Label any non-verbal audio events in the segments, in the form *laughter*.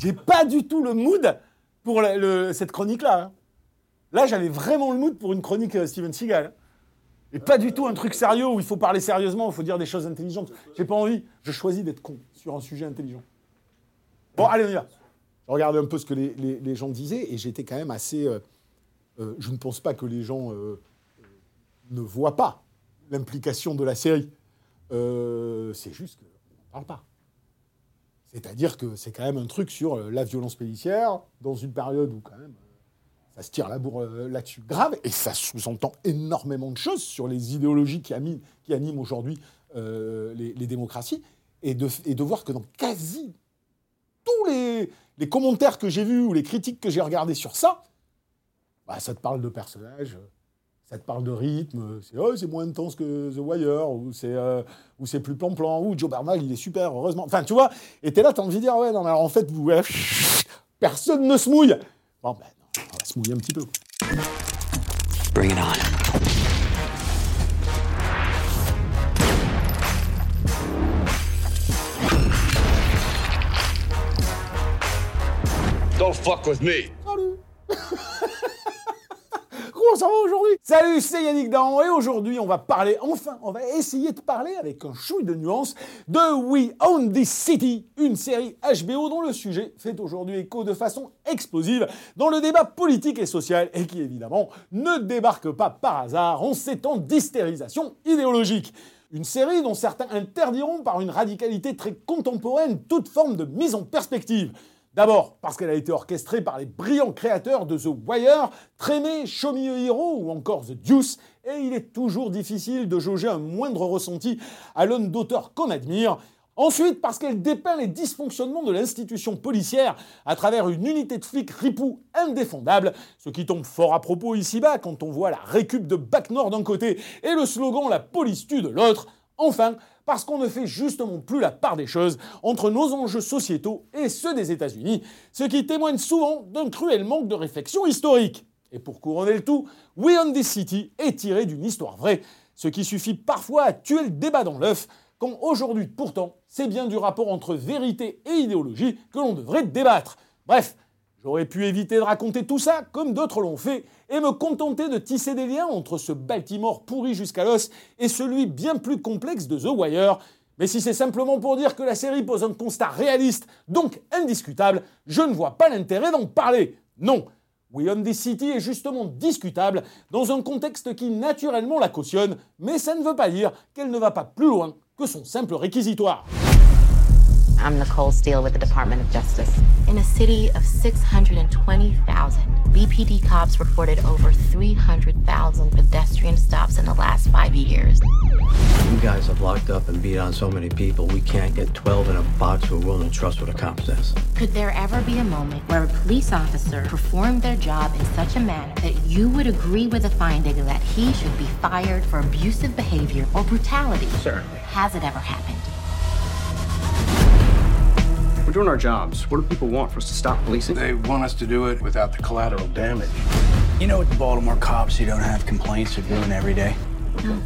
J'ai pas du tout le mood pour la- le- cette chronique-là. hein. Là, j'avais vraiment le mood pour une chronique euh, Steven Seagal. Et pas du tout un truc sérieux où il faut parler sérieusement, il faut dire des choses intelligentes. J'ai pas envie. Je choisis d'être con sur un sujet intelligent. Bon, allez, on y va. Je regardais un peu ce que les, les- les gens disaient et j'étais quand même assez. euh, euh, je ne pense pas que les gens ne voient pas l'implication de la série. Euh, c'est juste qu'on n'en parle pas. C'est-à-dire que c'est quand même un truc sur euh, la violence policière, dans une période où quand même euh, ça se tire la bourre là-dessus grave, et ça sous-entend énormément de choses sur les idéologies qui, ami- qui animent aujourd'hui les, démocraties, et de, voir que dans quasi tous les, commentaires que j'ai vus ou les critiques que j'ai regardées sur ça, bah, ça te parle de personnages, ça te parle de rythme, c'est oh, moins intense que The Wire, ou c'est euh, ou c'est plus plan-plan, ou Joe Bernal, il est super, heureusement. Enfin, tu vois, et t'es là, t'as envie de dire, ouais, non, mais alors, en fait, vous, ouais, *laughs* personne ne se mouille. Bon, ben, non, on va se mouiller un petit peu. Bring it on. Don't fuck with me. Salut *laughs* Comment ça va aujourd'hui Salut, c'est Yannick Dan et aujourd'hui on va parler, enfin, on va essayer de parler avec un chouille de nuances de We Own This City, une série HBO dont le sujet fait aujourd'hui écho de façon explosive dans le débat politique et social et qui évidemment ne débarque pas par hasard en ces temps d'hystérisation idéologique. Une série dont certains interdiront par une radicalité très contemporaine toute forme de mise en perspective. D'abord, parce qu'elle a été orchestrée par les brillants créateurs de The Wire, Trémé, Show Hero ou encore The Deuce, et il est toujours difficile de jauger un moindre ressenti à l'aune d'auteurs qu'on admire. Ensuite, parce qu'elle dépeint les dysfonctionnements de l'institution policière à travers une unité de flics ripou indéfendable, ce qui tombe fort à propos ici-bas quand on voit la récup de Bac Nord d'un côté et le slogan La police tue de l'autre. Enfin, parce qu'on ne fait justement plus la part des choses entre nos enjeux sociétaux et ceux des États-Unis, ce qui témoigne souvent d'un cruel manque de réflexion historique. Et pour couronner le tout, We Own This City est tiré d'une histoire vraie, ce qui suffit parfois à tuer le débat dans l'œuf, quand aujourd'hui pourtant c'est bien du rapport entre vérité et idéologie que l'on devrait débattre. Bref, J'aurais pu éviter de raconter tout ça, comme d'autres l'ont fait, et me contenter de tisser des liens entre ce Baltimore pourri jusqu'à l'os et celui bien plus complexe de The Wire. Mais si c'est simplement pour dire que la série pose un constat réaliste, donc indiscutable, je ne vois pas l'intérêt d'en parler. Non. We Own This City est justement discutable dans un contexte qui naturellement la cautionne, mais ça ne veut pas dire qu'elle ne va pas plus loin que son simple réquisitoire. I'm Nicole Steele with the Department of Justice. In a city of 620,000, BPD cops reported over 300,000 pedestrian stops in the last five years. You guys have locked up and beat on so many people, we can't get 12 in a box who are willing to trust what a cop says. Could there ever be a moment where a police officer performed their job in such a manner that you would agree with the finding that he should be fired for abusive behavior or brutality? Certainly. Has it ever happened? We're doing our jobs. What do people want for us to stop policing? They want us to do it without the collateral damage. You know what the Baltimore cops who don't have complaints are doing every day? Hmm.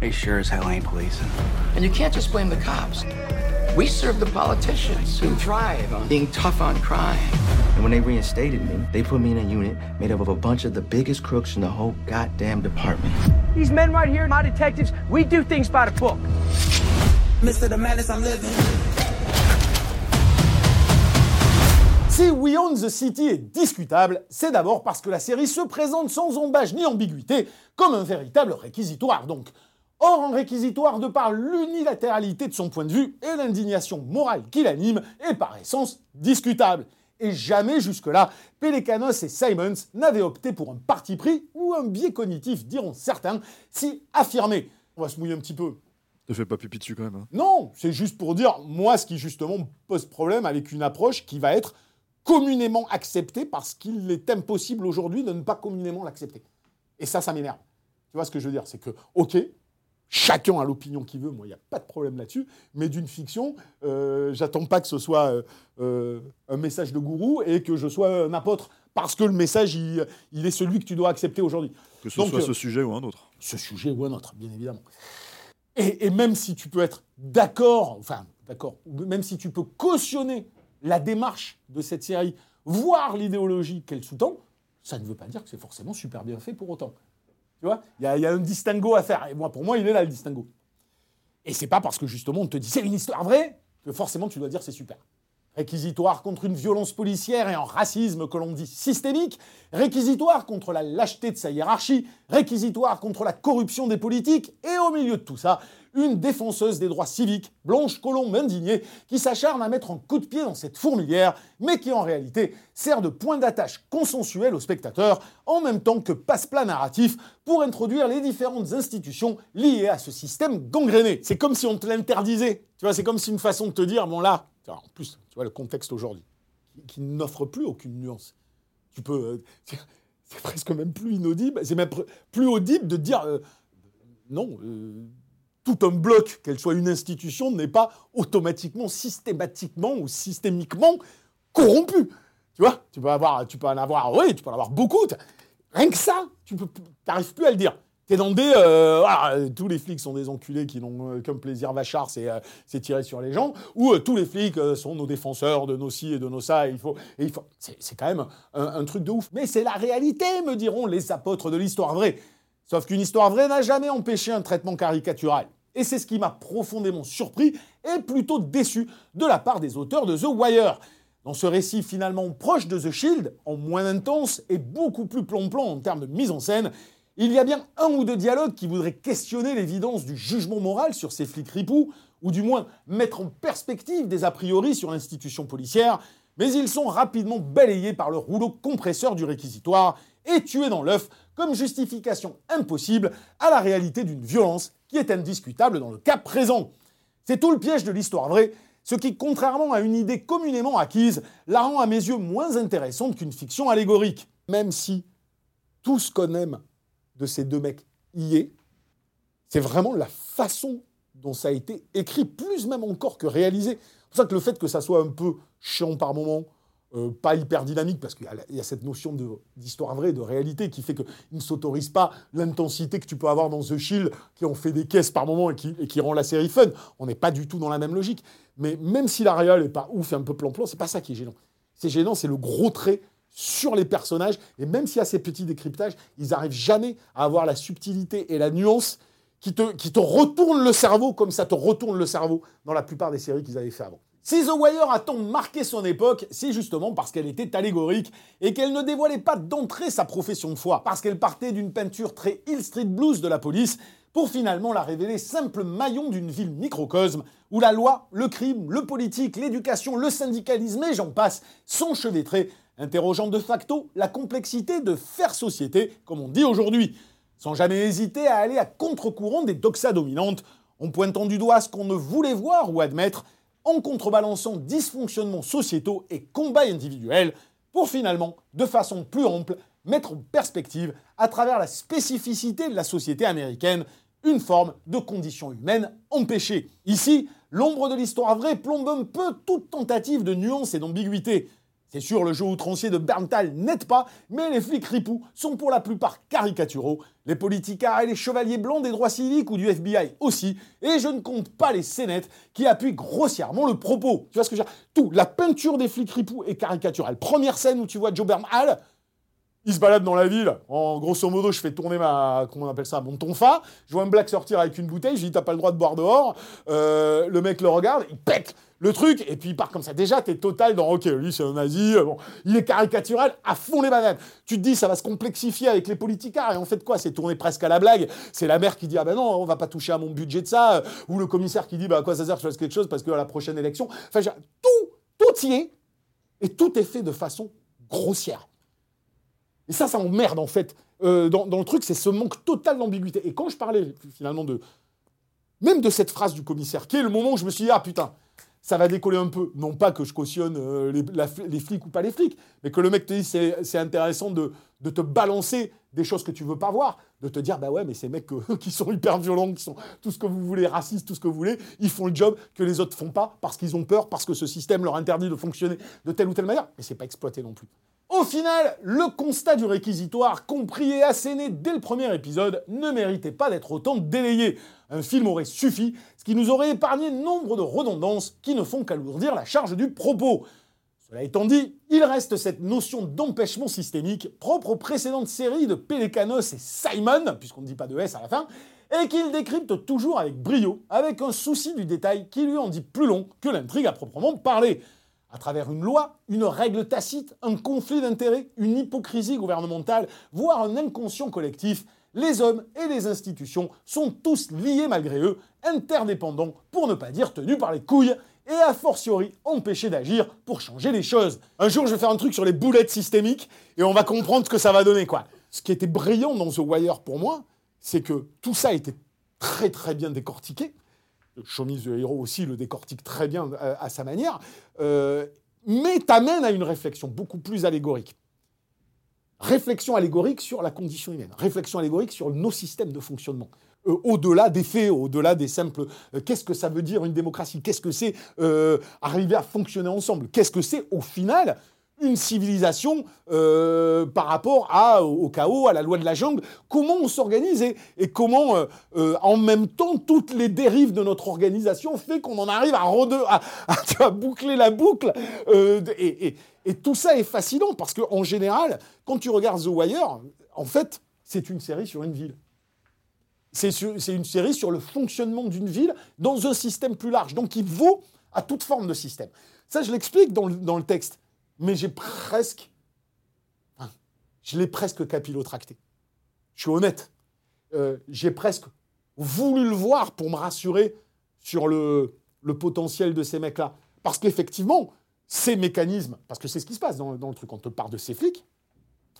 They sure as hell ain't policing. And you can't just blame the cops. We serve the politicians who thrive on being tough on crime. And when they reinstated me, they put me in a unit made up of a bunch of the biggest crooks in the whole goddamn department. These men right here, my detectives, we do things by the book. Mr. The Madness I'm living. Si We Own the City est discutable, c'est d'abord parce que la série se présente sans embâche ni ambiguïté, comme un véritable réquisitoire donc. Or, un réquisitoire, de par l'unilatéralité de son point de vue et l'indignation morale qui l'anime, est par essence discutable. Et jamais jusque-là, Pelekanos et Simons n'avaient opté pour un parti pris ou un biais cognitif, diront certains, si affirmé. On va se mouiller un petit peu. Te fais pas pipi dessus quand même. Hein. Non, c'est juste pour dire, moi, ce qui justement me pose problème avec une approche qui va être communément acceptée parce qu'il est impossible aujourd'hui de ne pas communément l'accepter. Et ça, ça m'énerve. Tu vois ce que je veux dire? C'est que, ok, chacun a l'opinion qu'il veut, moi, il n'y a pas de problème là-dessus, mais d'une fiction, euh, j'attends pas que ce soit euh, euh, un message de gourou et que je sois un apôtre, parce que le message, il, est celui que tu dois accepter aujourd'hui. Que ce soit ce sujet ou un autre. Ce sujet ou un autre, bien évidemment. Et, et même si tu peux être d'accord, enfin, d'accord, même si tu peux cautionner la démarche de cette série, voire l'idéologie qu'elle sous-tend, ça ne veut pas dire que c'est forcément super bien fait pour autant. Tu vois Il y, a un distinguo à faire. Et moi, pour moi, il est là, le distinguo. Et c'est pas parce que justement on te dit c'est une histoire vraie que forcément tu dois dire c'est super. Réquisitoire contre une violence policière et un racisme que l'on dit systémique, réquisitoire contre la lâcheté de sa hiérarchie, réquisitoire contre la corruption des politiques, et au milieu de tout ça, une défenseuse des droits civiques, Blanche Colombe indignée, qui s'acharne à mettre un coup de pied dans cette fourmilière, mais qui en réalité sert de point d'attache consensuel aux spectateurs, en même temps que passe-plat narratif pour introduire les différentes institutions liées à ce système gangréné. C'est comme si on te l'interdisait. Tu vois, c'est comme si une façon de te dire, bon là, en plus, tu vois le contexte aujourd'hui, qui, n'offre plus aucune nuance. Tu peux. Euh, *laughs* c'est presque même plus inaudible, c'est même plus audible de dire euh, non. Euh, tout un bloc, qu'elle soit une institution, n'est pas automatiquement, systématiquement ou systémiquement corrompu. Tu vois Tu peux avoir, tu peux en avoir, beaucoup. Rien que ça, tu n'arrives plus à le dire. T'es dans des, euh, tous les flics sont des enculés qui n'ont euh, qu'un plaisir vachard, c'est euh, tirer sur les gens, ou tous les flics sont nos défenseurs de nos ci et de nos ça. il faut, c'est quand même un truc de ouf. Mais c'est la réalité, me diront les apôtres de l'histoire vraie. Sauf qu'une histoire vraie n'a jamais empêché un traitement caricatural. Et c'est ce qui m'a profondément surpris et plutôt déçu de la part des auteurs de The Wire. Dans ce récit finalement proche de The Shield, en moins intense et beaucoup plus plomb-plomb en termes de mise en scène, il y a bien un ou deux dialogues qui voudraient questionner l'évidence du jugement moral sur ces flics ripoux, ou du moins mettre en perspective des a priori sur l'institution policière, mais ils sont rapidement balayés par le rouleau compresseur du réquisitoire et tués dans l'œuf comme justification impossible à la réalité d'une violence qui est indiscutable dans le cas présent. C'est tout le piège de l'histoire vraie, ce qui, contrairement à une idée communément acquise, la rend à mes yeux moins intéressante qu'une fiction allégorique. Même si tout ce qu'on aime de ces deux mecs y est, c'est vraiment la façon dont ça a été écrit, plus même encore que réalisé. C'est pour ça que le fait que ça soit un peu chiant par moment, euh, pas hyper dynamique, parce qu'il y, a cette notion d'histoire vraie, de réalité, qui fait qu'il ne s'autorise pas l'intensité que tu peux avoir dans The Shield, qui ont fait des caisses par moment et qui, rend la série fun. On n'est pas du tout dans la même logique. Mais même si la réal est pas ouf et un peu plan-plan, c'est pas ça qui est gênant. C'est gênant, c'est le gros trait sur les personnages. Et même s'il y a ces petits décryptages, ils n'arrivent jamais à avoir la subtilité et la nuance qui te, qui te retournent le cerveau comme ça te retourne le cerveau dans la plupart des séries qu'ils avaient fait avant. Si The Wire a tant marqué son époque, c'est justement parce qu'elle était allégorique et qu'elle ne dévoilait pas d'entrée sa profession de foi, parce qu'elle partait d'une peinture très Hill Street Blues de la police pour finalement la révéler simple maillon d'une ville microcosme où la loi, le crime, le politique, l'éducation, le syndicalisme et j'en passe sont interrogeant de facto la complexité de faire société, comme on dit aujourd'hui, sans jamais hésiter à aller à contre-courant des doxas dominantes, en pointant du doigt ce qu'on ne voulait voir ou admettre, en contrebalançant dysfonctionnements sociétaux et combats individuels, pour finalement, de façon plus ample, mettre en perspective, à travers la spécificité de la société américaine, une forme de condition humaine empêchée. Ici, l'ombre de l'histoire vraie plombe un peu toute tentative de nuance et d'ambiguïté. C'est sûr, le jeu outrancier de Berntal n'aide pas, mais les flics ripoux sont pour la plupart caricaturaux, les politicards et les chevaliers blancs des droits civiques ou du FBI aussi, et je ne compte pas les scénettes qui appuient grossièrement le propos. Tu vois ce que je veux dire? Tout, la peinture des flics ripoux est caricaturale. Première scène où tu vois Joe Bernal, il se balade dans la ville. En grosso modo, je fais tourner ma. Comment on appelle ça Mon tonfa. Je vois un black sortir avec une bouteille. Je dis T'as pas le droit de boire dehors. Euh, le mec le regarde. Il pète le truc, et puis il part comme ça. Déjà, t'es total dans, ok, lui c'est un nazi, euh, bon, il est caricatural à fond les bananes. Tu te dis, ça va se complexifier avec les politicards, et en fait quoi, c'est tourné presque à la blague. C'est la mère qui dit, ah ben non, on va pas toucher à mon budget de ça, euh, ou le commissaire qui dit, bah à quoi ça sert, je fasse quelque chose parce que à la prochaine élection. Enfin, tout, tout y est, Et tout est fait de façon grossière. Et ça, ça emmerde en fait. Euh, dans, le truc, c'est ce manque total d'ambiguïté. Et quand je parlais finalement de. Même de cette phrase du commissaire, qui est le moment où je me suis dit, ah putain, ça va décoller un peu. Non pas que je cautionne euh, les, flics ou pas les flics, mais que le mec te c'est c'est intéressant de, de te balancer des choses que tu veux pas voir, de te dire bah ouais mais ces mecs euh, *laughs* qui sont hyper violents, qui sont tout ce que vous voulez, racistes, tout ce que vous voulez, ils font le job que les autres font pas parce qu'ils ont peur, parce que ce système leur interdit de fonctionner de telle ou telle manière. Mais c'est pas exploité non plus. Au final, le constat du réquisitoire, compris et asséné dès le premier épisode, ne méritait pas d'être autant délayé. Un film aurait suffi, ce qui nous aurait épargné nombre de redondances qui ne font qu'alourdir la charge du propos. Cela étant dit, il reste cette notion d'empêchement systémique propre aux précédentes séries de Pelekanos et Simon, puisqu'on ne dit pas de S à la fin, et qu'il décrypte toujours avec brio, avec un souci du détail qui lui en dit plus long que l'intrigue à proprement parler. À travers une loi, une règle tacite, un conflit d'intérêts, une hypocrisie gouvernementale, voire un inconscient collectif, les hommes et les institutions sont tous liés malgré eux, interdépendants, pour ne pas dire tenus par les couilles, et a fortiori empêchés d'agir pour changer les choses. Un jour, je vais faire un truc sur les boulettes systémiques, et on va comprendre ce que ça va donner, quoi. Ce qui était brillant dans The Wire pour moi, c'est que tout ça était très très bien décortiqué. Me the Hero aussi le décortique très bien euh, à sa manière, euh, mais t'amène à une réflexion beaucoup plus allégorique. Réflexion allégorique sur la condition humaine, réflexion allégorique sur nos systèmes de fonctionnement. Euh, au-delà des faits, au-delà des simples qu'est-ce que ça veut dire une démocratie, qu'est-ce que c'est arriver à fonctionner ensemble, qu'est-ce que c'est au final une civilisation euh, par rapport au chaos, à la loi de la jungle, comment on s'organise et, comment, euh, euh, en même temps, toutes les dérives de notre organisation fait qu'on en arrive à, *laughs* boucler la boucle. et, tout ça est fascinant parce qu'en général, quand tu regardes The Wire, en fait, c'est une série sur une ville. C'est une série sur le fonctionnement d'une ville dans un système plus large. Donc il vaut à toute forme de système. Ça, je l'explique dans le, dans le texte. Mais j'ai presque. je l'ai presque capillotracté. Je suis honnête. Euh, j'ai presque voulu le voir pour me rassurer sur le, potentiel de ces mecs-là. Parce qu'effectivement, ces mécanismes, parce que c'est ce qui se passe dans, le truc, on te parle de ces flics,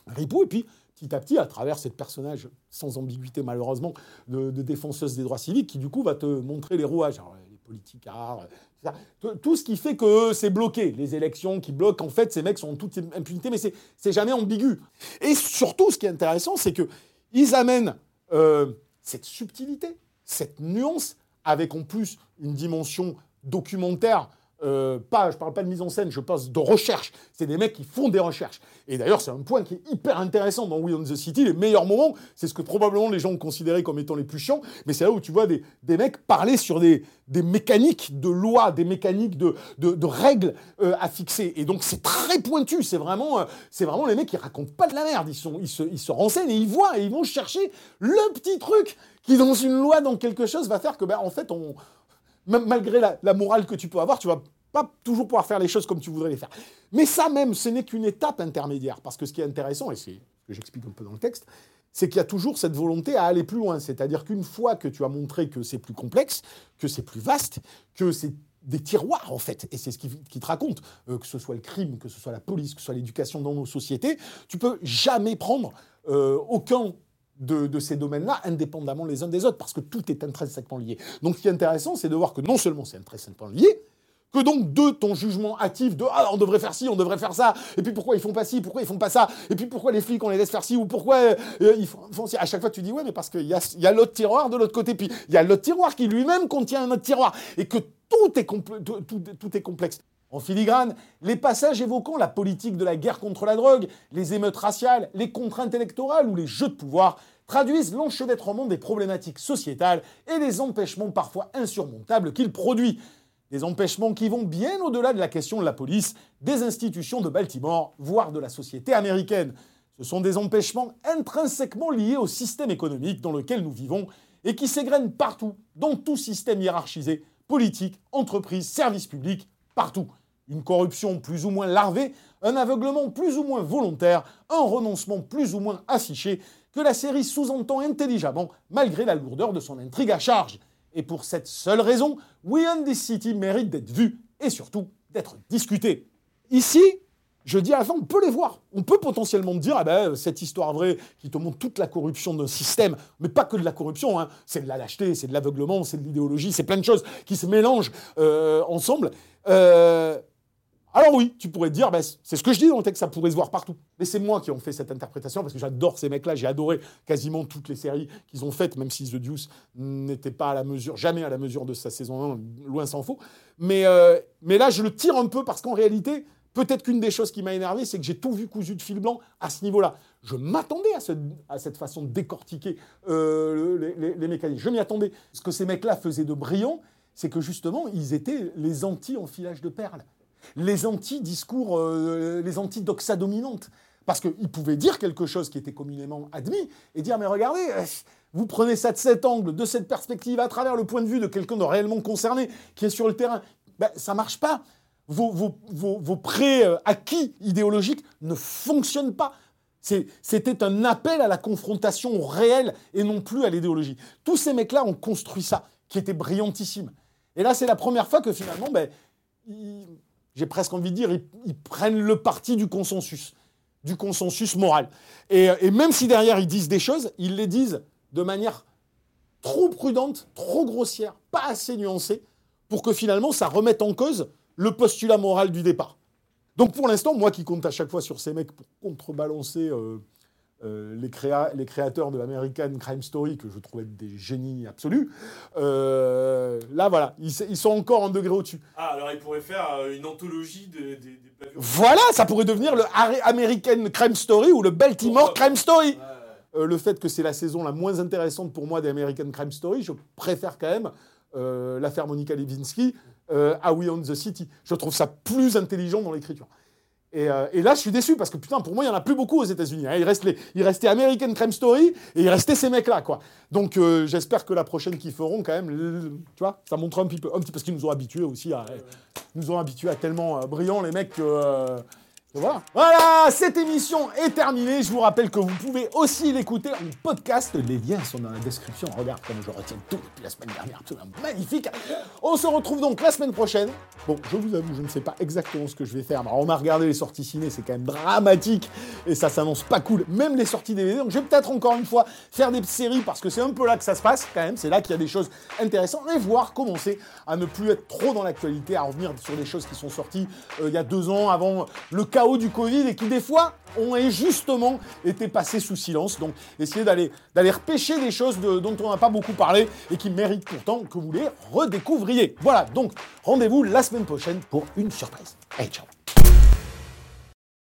Ripou, et puis petit à petit, à travers cette personnage sans ambiguïté malheureusement de, de défenseuse des droits civiques, qui du coup va te montrer les rouages, politicards, etc. tout, ce qui fait que c'est bloqué, les élections qui bloquent, en fait, ces mecs sont en toute impunité, mais c'est jamais ambigu. Et surtout, ce qui est intéressant, c'est que ils amènent euh, cette subtilité, cette nuance, avec en plus une dimension documentaire. Euh, pas, je parle pas de mise en scène, je parle de recherche. C'est des mecs qui font des recherches. Et d'ailleurs, c'est un point qui est hyper intéressant dans We on the City. Les meilleurs moments, c'est ce que probablement les gens ont considéré comme étant les plus chiants, mais c'est là où tu vois des, des mecs parler sur des, des mécaniques de lois, des mécaniques de, de, de règles euh, à fixer. Et donc, c'est très pointu. C'est vraiment, euh, c'est vraiment les mecs qui racontent pas de la merde. Ils, sont, ils, se, ils se renseignent et ils voient et ils vont chercher le petit truc qui, dans une loi, dans quelque chose, va faire que, ben, en fait, on, malgré la, morale que tu peux avoir, tu vas pas toujours pouvoir faire les choses comme tu voudrais les faire. Mais ça même, ce n'est qu'une étape intermédiaire. Parce que ce qui est intéressant, et c'est ce que j'explique un peu dans le texte, c'est qu'il y a toujours cette volonté à aller plus loin. C'est-à-dire qu'une fois que tu as montré que c'est plus complexe, que c'est plus vaste, que c'est des tiroirs en fait, et c'est ce qui, qui te raconte, euh, que ce soit le crime, que ce soit la police, que ce soit l'éducation dans nos sociétés, tu peux jamais prendre euh, aucun de, ces domaines-là indépendamment les uns des autres, parce que tout est intrinsèquement lié. Donc ce qui est intéressant, c'est de voir que non seulement c'est intrinsèquement lié, que donc de ton jugement actif de ah on devrait faire ci, on devrait faire ça, et puis pourquoi ils font pas ci, pourquoi ils font pas ça, et puis pourquoi les flics on les laisse faire ci, ou pourquoi euh, ils font, ci. À chaque fois tu dis ouais mais parce qu'il y a, y a l'autre tiroir de l'autre côté, puis il y a l'autre tiroir qui lui-même contient un autre tiroir, et que tout est, tout est complexe. En filigrane, les passages évoquant la politique de la guerre contre la drogue, les émeutes raciales, les contraintes électorales ou les jeux de pouvoir traduisent l'enchevêtrement des problématiques sociétales et les empêchements parfois insurmontables qu'il produit. Des empêchements qui vont bien au-delà de la question de la police, des institutions de Baltimore, voire de la société américaine. Ce sont des empêchements intrinsèquement liés au système économique dans lequel nous vivons et qui s'égrènent partout, dans tout système hiérarchisé, politique, entreprise, service public, partout. Une corruption plus ou moins larvée, un aveuglement plus ou moins volontaire, un renoncement plus ou moins affiché, que la série sous-entend intelligemment malgré la lourdeur de son intrigue à charge. Et pour cette seule raison, We Own This City mérite d'être vu et surtout d'être discuté. Ici, je dis à la fin, on peut les voir. On peut potentiellement dire, ah ben, cette histoire vraie qui te montre toute la corruption d'un système, mais pas que de la corruption, hein. c'est de la lâcheté, c'est de l'aveuglement, c'est de l'idéologie, c'est plein de choses qui se mélangent euh, ensemble. Euh, alors oui, tu pourrais te dire, ben, c'est ce que je dis dans le texte, ça pourrait se voir partout. Mais c'est moi qui ai fait cette interprétation, parce que j'adore ces mecs-là, j'ai adoré quasiment toutes les séries qu'ils ont faites, même si The Deuce n'était pas à la mesure, jamais à la mesure de sa saison 1, loin s'en faut. Mais, euh, mais là, je le tire un peu, parce qu'en réalité, peut-être qu'une des choses qui m'a énervé, c'est que j'ai tout vu cousu de fil blanc à ce niveau-là. Je m'attendais à, cette façon de décortiquer euh, les, les mécanismes. Je m'y attendais. Ce que ces mecs-là faisaient de brillant, c'est que justement, ils étaient les anti-enfilage de perles les anti-discours, euh, les anti-doxa dominantes. Parce qu'ils pouvaient dire quelque chose qui était communément admis et dire mais regardez, euh, vous prenez ça de cet angle, de cette perspective, à travers le point de vue de quelqu'un de réellement concerné qui est sur le terrain. Ben, ça marche pas. Vos, vos, vos, pré-acquis idéologiques ne fonctionnent pas. C'était un appel à la confrontation réelle et non plus à l'idéologie. Tous ces mecs-là ont construit ça, qui était brillantissime. Et là, c'est la première fois que finalement, ben, j'ai presque envie de dire, ils, prennent le parti du consensus, du consensus moral. Et, même si derrière ils disent des choses, ils les disent de manière trop prudente, trop grossière, pas assez nuancée, pour que finalement ça remette en cause le postulat moral du départ. Donc pour l'instant, moi qui compte à chaque fois sur ces mecs pour contrebalancer euh, euh, les, les, créateurs de American Crime Story, que je trouvais des génies absolus, euh, là, voilà, ils, sont encore en degré au-dessus. Ah, alors ils pourraient faire euh, une anthologie des... Voilà, ça pourrait devenir le American Crime Story ou le Baltimore Crime Story. le fait que c'est la saison la moins intéressante pour moi des American Crime Story, je préfère quand même l'affaire Monica Lewinsky à We Own the City. Je trouve ça plus intelligent dans l'écriture. Euh, et, là, je suis déçu parce que putain, pour moi, il n'y en a plus beaucoup aux États-Unis. Hein. Il, reste les, il restait American Crime Story et il restait ces mecs-là, quoi. Donc, euh, j'espère que la prochaine qu'ils feront, quand même, tu vois, ça montre un petit peu, un petit, parce qu'ils nous ont habitués aussi à, nous ont habitués à tellement euh, brillants les mecs que voilà. cette émission est terminée. Je vous rappelle que vous pouvez aussi l'écouter en podcast. Les liens sont dans la description. Regarde comme je retiens tout depuis la semaine dernière. Absolument magnifique. On se retrouve donc la semaine prochaine. Bon, je vous avoue, je ne sais pas exactement ce que je vais faire. on a regardé les sorties ciné, c'est quand même dramatique. Et ça s'annonce pas cool. Même les sorties DVD. Donc je vais peut-être encore une fois faire des séries parce que c'est un peu là que ça se passe quand même. C'est là qu'il y a des choses intéressantes. Et voir commencer à ne plus être trop dans l'actualité, à revenir sur des choses qui sont sorties euh, il y a deux ans avant le cas du Covid et qui des fois ont injustement été passés sous silence. Donc essayez d'aller d'aller repêcher des choses dont on n'a pas beaucoup parlé et qui méritent pourtant que vous les redécouvriez. Voilà, donc rendez-vous la semaine prochaine pour une surprise. Allez, ciao